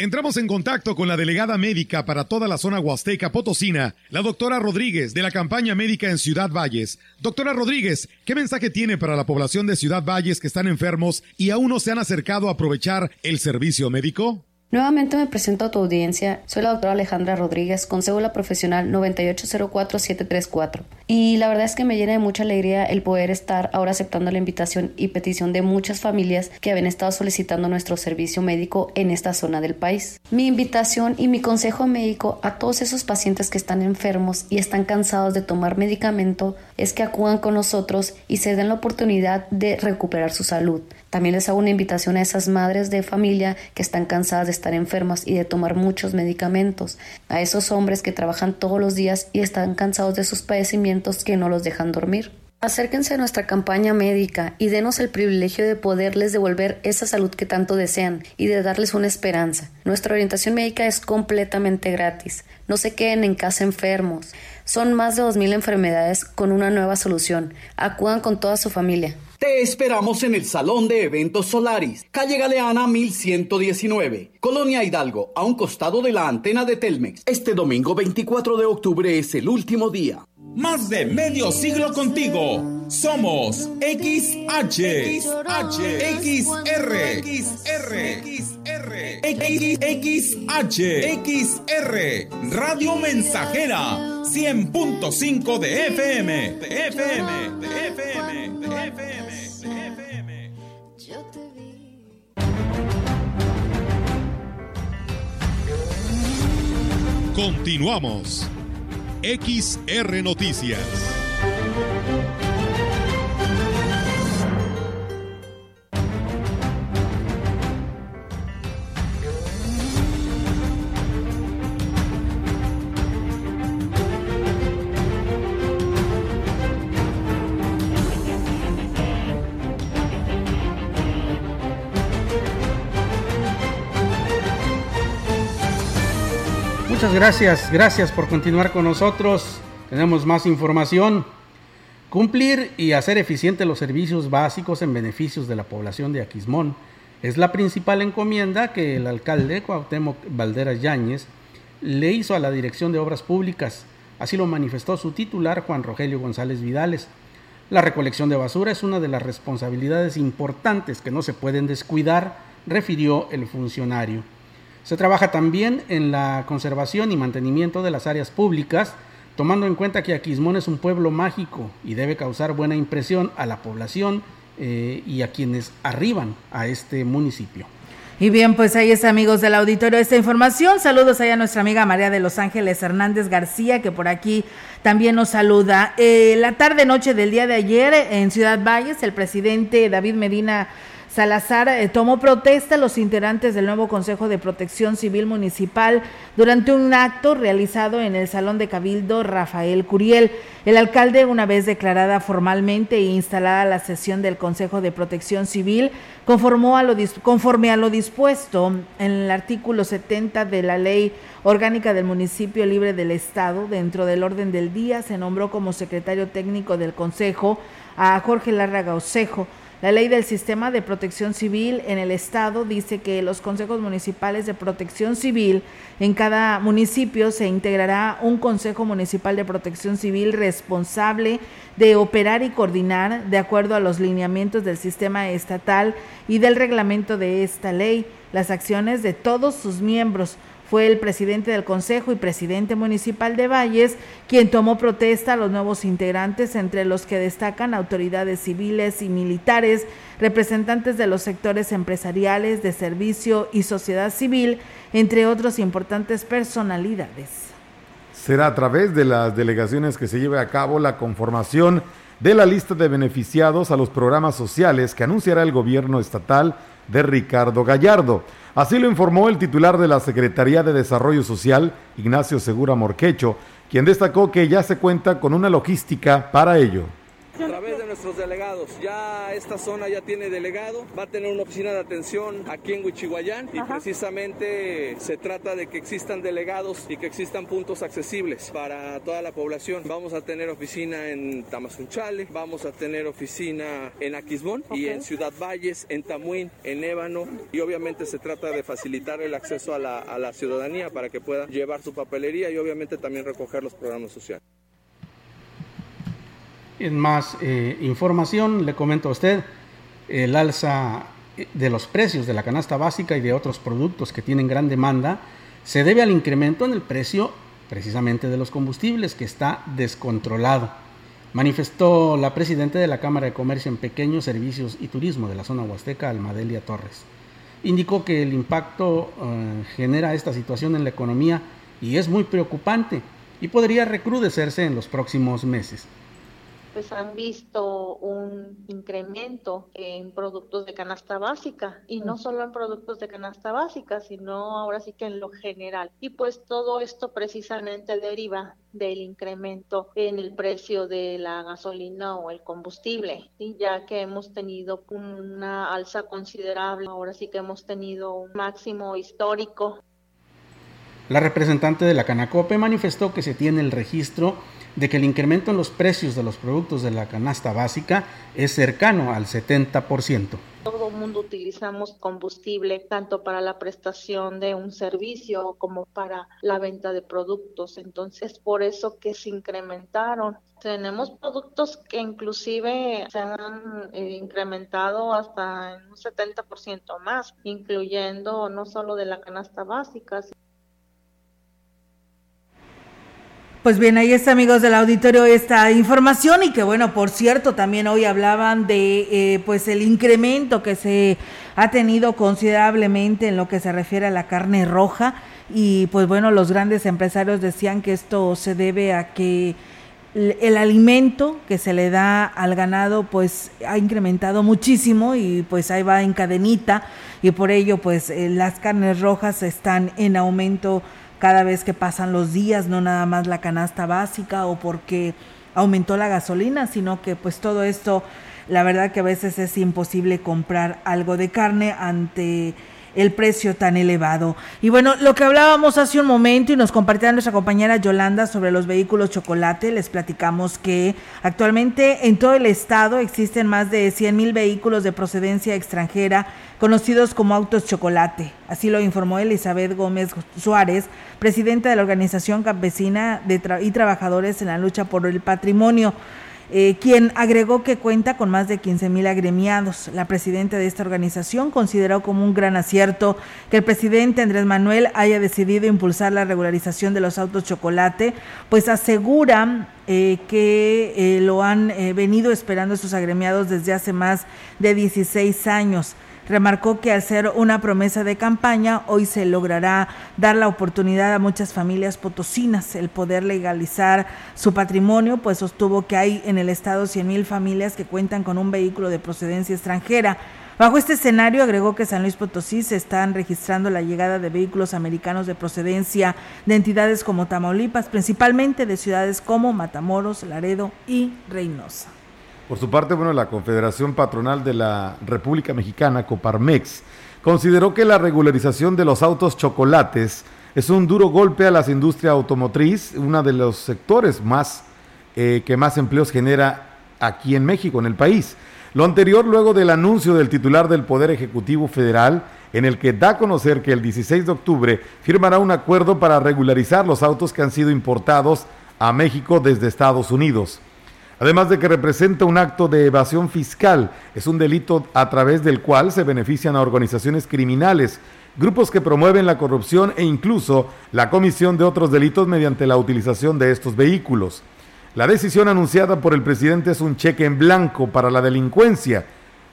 Entramos en contacto con la delegada médica para toda la zona huasteca potosina, la doctora Rodríguez, de la campaña médica en Ciudad Valles. Doctora Rodríguez, ¿qué mensaje tiene para la población de Ciudad Valles que están enfermos y aún no se han acercado a aprovechar el servicio médico? Nuevamente me presento a tu audiencia. Soy la doctora Alejandra Rodríguez, con cédula profesional 9804734. Y la verdad es que me llena de mucha alegría el poder estar ahora aceptando la invitación y petición de muchas familias que habían estado solicitando nuestro servicio médico en esta zona del país. Mi invitación y mi consejo médico a todos esos pacientes que están enfermos y están cansados de tomar medicamento es que acudan con nosotros y se den la oportunidad de recuperar su salud. También les hago una invitación a esas madres de familia que están cansadas de estar enfermas y de tomar muchos medicamentos, a esos hombres que trabajan todos los días y están cansados de sus padecimientos que no los dejan dormir. Acérquense a nuestra campaña médica y denos el privilegio de poderles devolver esa salud que tanto desean y de darles una esperanza. Nuestra orientación médica es completamente gratis. No se queden en casa enfermos. Son más de 2.000 enfermedades con una nueva solución. Acudan con toda su familia. Te esperamos en el Salón de Eventos Solaris, calle Galeana 1119, Colonia Hidalgo, a un costado de la antena de Telmex. Este domingo 24 de octubre es el último día. Más de medio siglo contigo. Somos XH, XH, XR, XR, XR, XR, Radio Mensajera, 100.5 de FM, de FM, de FM, de FM. Continuamos. XR Noticias. Gracias, gracias por continuar con nosotros. Tenemos más información. Cumplir y hacer eficientes los servicios básicos en beneficios de la población de Aquismón es la principal encomienda que el alcalde Cuauhtémoc Valderas Yáñez le hizo a la Dirección de Obras Públicas. Así lo manifestó su titular Juan Rogelio González Vidales. La recolección de basura es una de las responsabilidades importantes que no se pueden descuidar, refirió el funcionario. Se trabaja también en la conservación y mantenimiento de las áreas públicas, tomando en cuenta que Aquismón es un pueblo mágico y debe causar buena impresión a la población eh, y a quienes arriban a este municipio. Y bien, pues ahí está, amigos del auditorio, esta información. Saludos ahí a nuestra amiga María de Los Ángeles Hernández García, que por aquí también nos saluda. Eh, la tarde-noche del día de ayer en Ciudad Valles, el presidente David Medina Salazar eh, tomó protesta a los integrantes del nuevo Consejo de Protección Civil Municipal durante un acto realizado en el Salón de Cabildo Rafael Curiel. El alcalde, una vez declarada formalmente e instalada la sesión del Consejo de Protección Civil, conformó a lo, conforme a lo dispuesto en el artículo 70 de la Ley Orgánica del Municipio Libre del Estado, dentro del orden del día, se nombró como secretario técnico del Consejo a Jorge Larraga Osejo. La ley del sistema de protección civil en el estado dice que los consejos municipales de protección civil en cada municipio se integrará un consejo municipal de protección civil responsable de operar y coordinar de acuerdo a los lineamientos del sistema estatal y del reglamento de esta ley las acciones de todos sus miembros fue el presidente del Consejo y presidente municipal de Valles quien tomó protesta a los nuevos integrantes, entre los que destacan autoridades civiles y militares, representantes de los sectores empresariales, de servicio y sociedad civil, entre otros importantes personalidades. Será a través de las delegaciones que se lleve a cabo la conformación de la lista de beneficiados a los programas sociales que anunciará el gobierno estatal de Ricardo Gallardo. Así lo informó el titular de la Secretaría de Desarrollo Social, Ignacio Segura Morquecho, quien destacó que ya se cuenta con una logística para ello nuestros delegados. Ya esta zona ya tiene delegado, va a tener una oficina de atención aquí en Huichihuayán y precisamente se trata de que existan delegados y que existan puntos accesibles para toda la población. Vamos a tener oficina en Tamazunchale, vamos a tener oficina en Aquismón y en Ciudad Valles, en Tamuín, en Ébano y obviamente se trata de facilitar el acceso a la, a la ciudadanía para que pueda llevar su papelería y obviamente también recoger los programas sociales. En más eh, información, le comento a usted el alza de los precios de la canasta básica y de otros productos que tienen gran demanda se debe al incremento en el precio precisamente de los combustibles que está descontrolado. Manifestó la presidenta de la Cámara de Comercio en Pequeños Servicios y Turismo de la zona huasteca, Almadelia Torres. Indicó que el impacto eh, genera esta situación en la economía y es muy preocupante y podría recrudecerse en los próximos meses pues han visto un incremento en productos de canasta básica y no solo en productos de canasta básica, sino ahora sí que en lo general. Y pues todo esto precisamente deriva del incremento en el precio de la gasolina o el combustible, ya que hemos tenido una alza considerable, ahora sí que hemos tenido un máximo histórico. La representante de la Canacope manifestó que se tiene el registro de que el incremento en los precios de los productos de la canasta básica es cercano al 70%. Todo el mundo utilizamos combustible tanto para la prestación de un servicio como para la venta de productos. Entonces, por eso que se incrementaron. Tenemos productos que inclusive se han eh, incrementado hasta un 70% más, incluyendo no solo de la canasta básica, Pues bien, ahí está, amigos del auditorio, esta información. Y que bueno, por cierto, también hoy hablaban de eh, pues el incremento que se ha tenido considerablemente en lo que se refiere a la carne roja. Y pues bueno, los grandes empresarios decían que esto se debe a que el alimento que se le da al ganado pues ha incrementado muchísimo y pues ahí va en cadenita. Y por ello pues eh, las carnes rojas están en aumento cada vez que pasan los días, no nada más la canasta básica o porque aumentó la gasolina, sino que pues todo esto, la verdad que a veces es imposible comprar algo de carne ante el precio tan elevado. Y bueno, lo que hablábamos hace un momento y nos compartía nuestra compañera Yolanda sobre los vehículos chocolate, les platicamos que actualmente en todo el estado existen más de 100 mil vehículos de procedencia extranjera conocidos como autos chocolate. Así lo informó Elizabeth Gómez Suárez, presidenta de la Organización Campesina de y Trabajadores en la Lucha por el Patrimonio. Eh, quien agregó que cuenta con más de 15 mil agremiados. La presidenta de esta organización consideró como un gran acierto que el presidente Andrés Manuel haya decidido impulsar la regularización de los autos chocolate, pues asegura eh, que eh, lo han venido esperando sus agremiados desde hace más de 16 años. Remarcó que al ser una promesa de campaña, hoy se logrará dar la oportunidad a muchas familias potosinas el poder legalizar su patrimonio, pues sostuvo que hay en el estado 100 mil familias que cuentan con un vehículo de procedencia extranjera. Bajo este escenario, agregó que San Luis Potosí se están registrando la llegada de vehículos americanos de procedencia de entidades como Tamaulipas, principalmente de ciudades como Matamoros, Laredo y Reynosa. Por su parte, bueno, la Confederación Patronal de la República Mexicana, Coparmex, consideró que la regularización de los autos chocolates es un duro golpe a la industria automotriz, uno de los sectores más eh, que más empleos genera aquí en México, en el país. Lo anterior luego del anuncio del titular del Poder Ejecutivo Federal, en el que da a conocer que el 16 de octubre firmará un acuerdo para regularizar los autos que han sido importados a México desde Estados Unidos. Además de que representa un acto de evasión fiscal, es un delito a través del cual se benefician a organizaciones criminales, grupos que promueven la corrupción e incluso la comisión de otros delitos mediante la utilización de estos vehículos. La decisión anunciada por el presidente es un cheque en blanco para la delincuencia.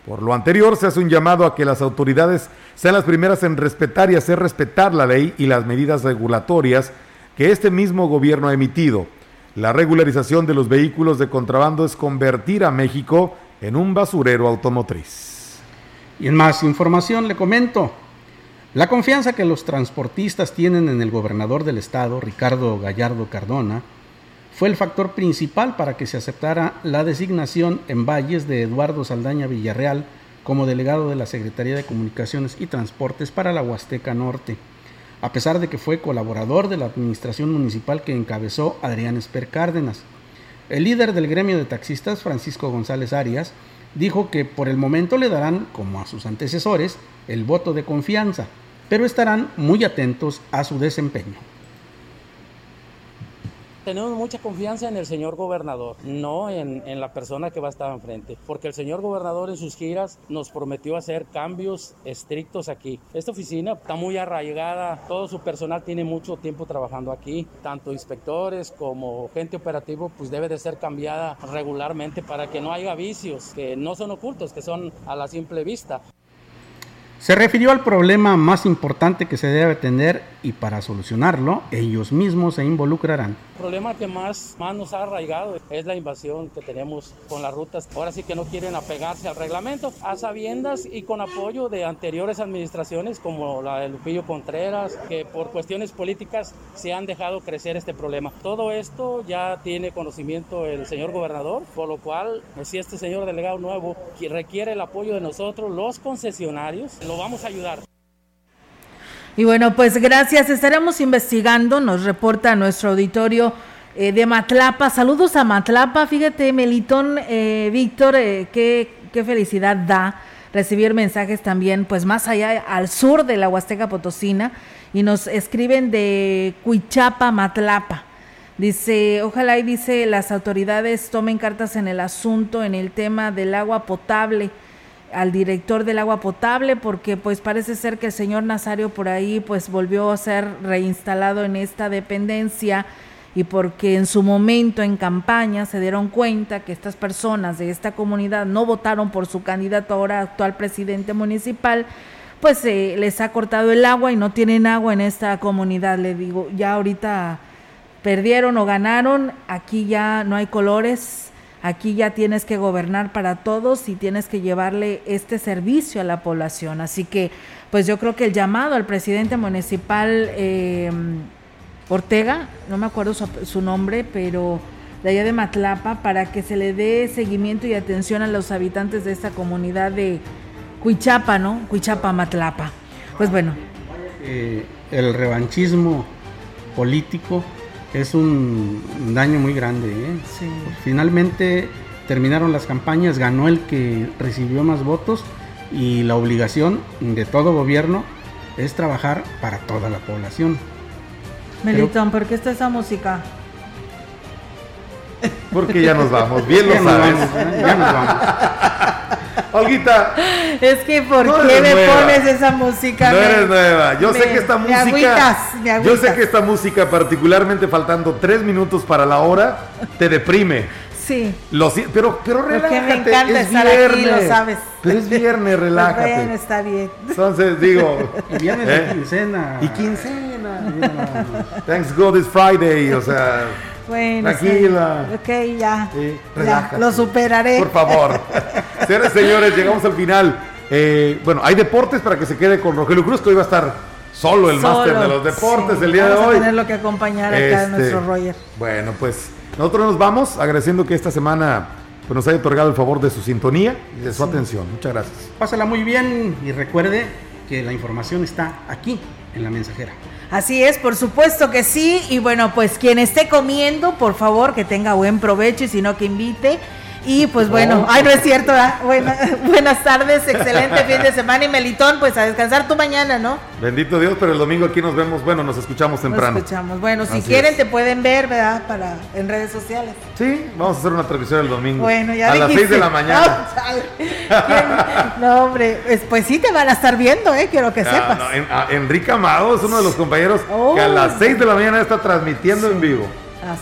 Por lo anterior, se hace un llamado a que las autoridades sean las primeras en respetar y hacer respetar la ley y las medidas regulatorias que este mismo gobierno ha emitido. La regularización de los vehículos de contrabando es convertir a México en un basurero automotriz. Y en más información le comento, la confianza que los transportistas tienen en el gobernador del estado, Ricardo Gallardo Cardona, fue el factor principal para que se aceptara la designación en Valles de Eduardo Saldaña Villarreal como delegado de la Secretaría de Comunicaciones y Transportes para la Huasteca Norte a pesar de que fue colaborador de la administración municipal que encabezó Adrián Esper Cárdenas. El líder del gremio de taxistas, Francisco González Arias, dijo que por el momento le darán, como a sus antecesores, el voto de confianza, pero estarán muy atentos a su desempeño tenemos mucha confianza en el señor gobernador, no en, en, la persona que va a estar enfrente, porque el señor gobernador en sus giras nos prometió hacer cambios estrictos aquí. Esta oficina está muy arraigada, todo su personal tiene mucho tiempo trabajando aquí, tanto inspectores como gente operativa, pues debe de ser cambiada regularmente para que no haya vicios que no son ocultos, que son a la simple vista. Se refirió al problema más importante que se debe tener y para solucionarlo ellos mismos se involucrarán. El problema que más, más nos ha arraigado es la invasión que tenemos con las rutas. Ahora sí que no quieren apegarse al reglamento, a sabiendas y con apoyo de anteriores administraciones como la de Lupillo Contreras, que por cuestiones políticas se han dejado crecer este problema. Todo esto ya tiene conocimiento el señor gobernador, por lo cual si este señor delegado nuevo requiere el apoyo de nosotros, los concesionarios, lo vamos a ayudar. Y bueno, pues gracias. Estaremos investigando, nos reporta nuestro auditorio eh, de Matlapa. Saludos a Matlapa. Fíjate, Melitón, eh, Víctor, eh, qué, qué felicidad da recibir mensajes también, pues más allá al sur de la Huasteca Potosina. Y nos escriben de Cuichapa, Matlapa. Dice, ojalá y dice las autoridades tomen cartas en el asunto, en el tema del agua potable al director del agua potable porque pues parece ser que el señor Nazario por ahí pues volvió a ser reinstalado en esta dependencia y porque en su momento en campaña se dieron cuenta que estas personas de esta comunidad no votaron por su candidato ahora actual presidente municipal, pues eh, les ha cortado el agua y no tienen agua en esta comunidad. Le digo, ya ahorita perdieron o ganaron, aquí ya no hay colores, Aquí ya tienes que gobernar para todos y tienes que llevarle este servicio a la población. Así que, pues yo creo que el llamado al presidente municipal eh, Ortega, no me acuerdo su, nombre, pero de allá de Matlapa, para que se le dé seguimiento y atención a los habitantes de esta comunidad de Cuichapa, ¿no? Cuichapa, Matlapa. Pues bueno. Eh, el revanchismo político es un daño muy grande. ¿eh? Finalmente terminaron las campañas, ganó el que recibió más votos y la obligación de todo gobierno es trabajar para toda la población. Melitón, ¿por qué está esa música? Porque ya nos vamos, bien lo sabes. ¿eh? ya nos vamos. Olguita. Es que ¿por qué me pones esa música? No eres nueva. Yo sé que esta música. Me agüitas, me agüitas. Yo sé que esta música, particularmente faltando tres minutos para la hora, te deprime. Sí. Lo, pero, pero relájate. Porque me encanta es estar viernes, aquí, lo sabes. Pero es viernes, relájate. Bien, está bien. Entonces digo. Y viernes ¿eh? de quincena. Y quincena. Thanks God it's Friday. O sea. Bueno, Tranquila. Sí. Ok, ya. Sí, ya. Lo superaré. Por favor. Señores, señores, llegamos al final. Eh, bueno, hay deportes para que se quede con Rogelio Cruz, que hoy va a estar solo el máster de los deportes del día de hoy. A tener que acompañar acá este, nuestro Roger. Bueno, pues nosotros nos vamos agradeciendo que esta semana pues, nos haya otorgado el favor de su sintonía y de su atención. Muchas gracias. Pásala muy bien y recuerde que la información está aquí en la mensajera. Así es, por supuesto que sí. Y bueno, pues quien esté comiendo, por favor, que tenga buen provecho y si no, que invite. Y pues bueno, ay, no es cierto, buenas tardes, excelente fin de semana y Melitón, pues a descansar tu mañana, ¿no? Bendito Dios, pero el domingo aquí nos vemos, bueno, nos escuchamos temprano. Nos escuchamos, bueno, si quieren te pueden ver, ¿verdad? Para, en redes sociales. Sí, vamos a hacer una transmisión el domingo. Bueno, ya A las 6 de la mañana. No, hombre, pues, pues, sí te van a estar viendo, ¿eh? Quiero que sepas. Enrique Amado es uno de los compañeros que a las 6 de la mañana está transmitiendo en vivo.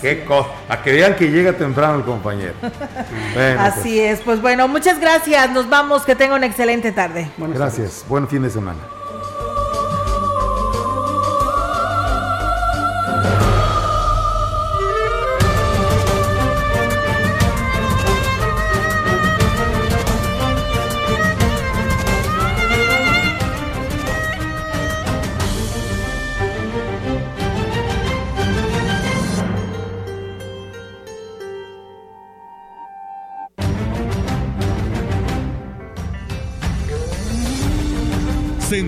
Qué cosa. A que vean que llega temprano el compañero. Así pues. es. Pues bueno, muchas gracias. Nos vamos. Que tenga una excelente tarde. gracias. Buen fin de semana.